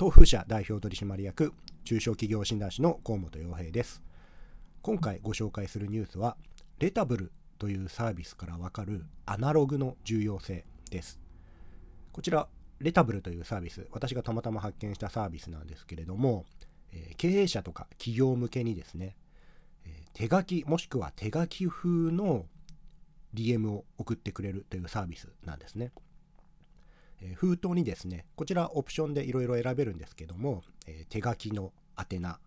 東風社代表取締役中小企業診断士の河本洋平です今回ご紹介するニュースはレタブルというサービスからわかるアナログの重要性ですこちらレタブルというサービス私がたまたま発見したサービスなんですけれども、え、経営者とか企業向けにですね、え、手書きもしくは手書き風の DM を送ってくれるというサービスなんですね。え、封筒にですね、こちらオプションでいろいろ選べるんですけども、え、手書きの宛名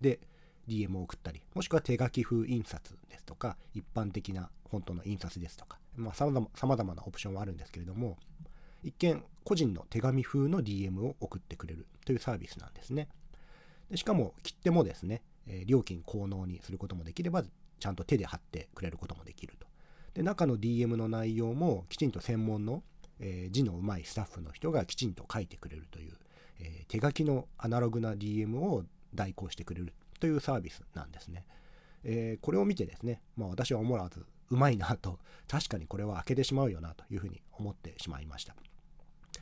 で DM を送ったり、もしくは手書き風印刷ですとか、一般的な本当の印刷ですとか、まあ、様々なオプションはあるんですけれども、一見個人の手紙風の DM を送ってくれるというサービスなんですね。でしかも切手もですね、え、料金効能にすることもできれば、ちゃんと手で貼ってくれることもできると。で中の DM の内容もきちんと専門の、えー、字のうまいスタッフの人がきちんと書いてくれるという、えー、手書きのアナログな DM を代行してくれるというサービスなんですね。えー、これを見てですね、まあ、私は思わずうまいなと確かにこれは開けてしまうよなというふうに思ってしまいました。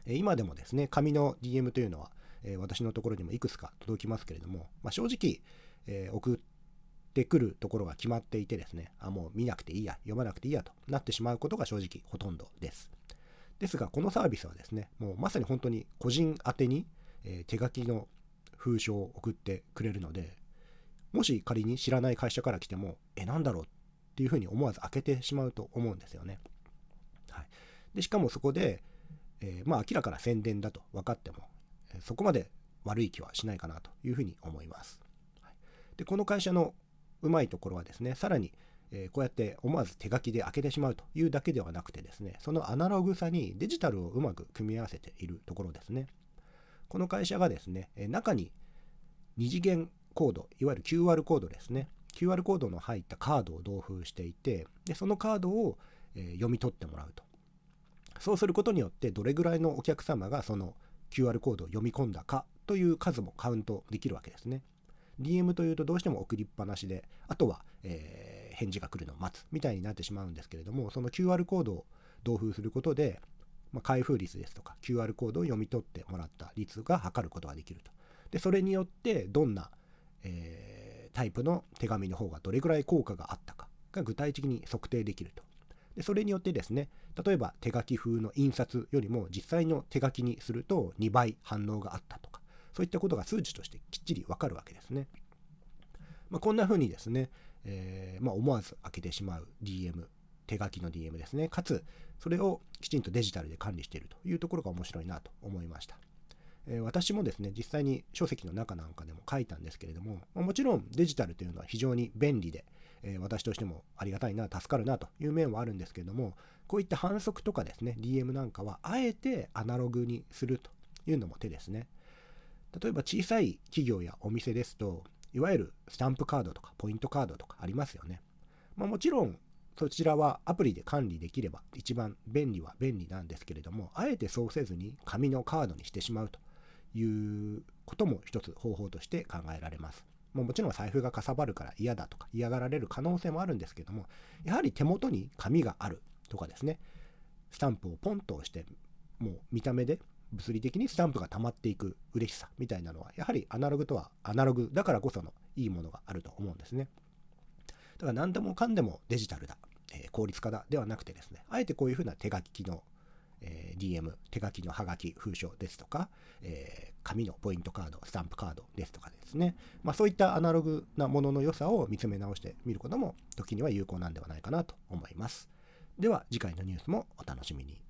え今でもですね紙の DM というのは、え私のところにもいくつか届きますけれども、まあ、正直、え送ってってくるところが決まっていてですね、あ、もう見なくていいや、読まなくていいやとなってしまうことが正直ほとんどです。ですが、このサービスはですね、もうまさに本当に個人宛てに、え、手書きの封書を送ってくれるので、もし仮に知らない会社から来ても、え、なんだろうっていうふうに思わず開けてしまうと思うんですよね。はい、でしかもそこで、えー、まあ明らかな宣伝だと分かっても、そこまで悪い気はしないかなというふうに思います。はいでこの会社のうまいところはですね、さらに、えー、こうやって思わず手書きで開けてしまうというだけではなくてですね、そのアナログさにデジタルをうまく組み合わせているところですね。この会社がですね、え中に2次元コード、いわゆる QR コードですね。QR コードの入ったカードを同封していて、でそのカードを、え、読み取ってもらうと。そうすることによって、どれぐらいのお客様がその QR コードを読み込んだかという数もカウントできるわけですね。DM というとどうしても送りっぱなしで、あとは、えー、返事が来るのを待つみたいになってしまうんですけれども、その QR コードを同封することで、まあ、開封率ですとか QR コードを読み取ってもらった率が測ることができると。で、それによってどんな、えー、タイプの手紙の方がどれぐらい効果があったかが具体的に測定できると。でそれによってですね、例えば手書き風の印刷よりも実際の手書きにすると2倍反応があったとか、そういったことが数値としてきっちりわかるわけですね。まあ、こんな風にですね、えー、まあ、思わず開けてしまう DM、手書きの DM ですね。かつ、それをきちんとデジタルで管理しているというところが面白いなと思いました。えー、私もですね、実際に書籍の中なんかでも書いたんですけれども、ま、もちろんデジタルというのは非常に便利で、えー、私としてもありがたいな、助かるなという面はあるんですけれども、こういった反則とかですね、DM なんかはあえてアナログにするというのも手ですね。例えば小さい企業やお店ですと、いわゆるスタンプカードとかポイントカードとかありますよね。まあ、もちろんそちらはアプリで管理できれば一番便利は便利なんですけれども、あえてそうせずに紙のカードにしてしまうということも一つ方法として考えられます。ももちろん財布がかさばるから嫌だとか嫌がられる可能性もあるんですけども、やはり手元に紙があるとかですね、スタンプをポンと押して、もう見た目で物理的にスタンプが溜まっていく嬉しさみたいなのは、やはりアナログとはアナログだからこそのいいものがあると思うんですね。だから何でもかんでもデジタルだ、えー、効率化だではなくてですね、あえてこういうふうな手書きの、えー、DM、手書きのハガキ、封書ですとか、えー、紙のポイントカード、スタンプカードですとかですね、まあ、そういったアナログなものの良さを見つめ直してみることも時には有効なんではないかなと思います。では次回のニュースもお楽しみに。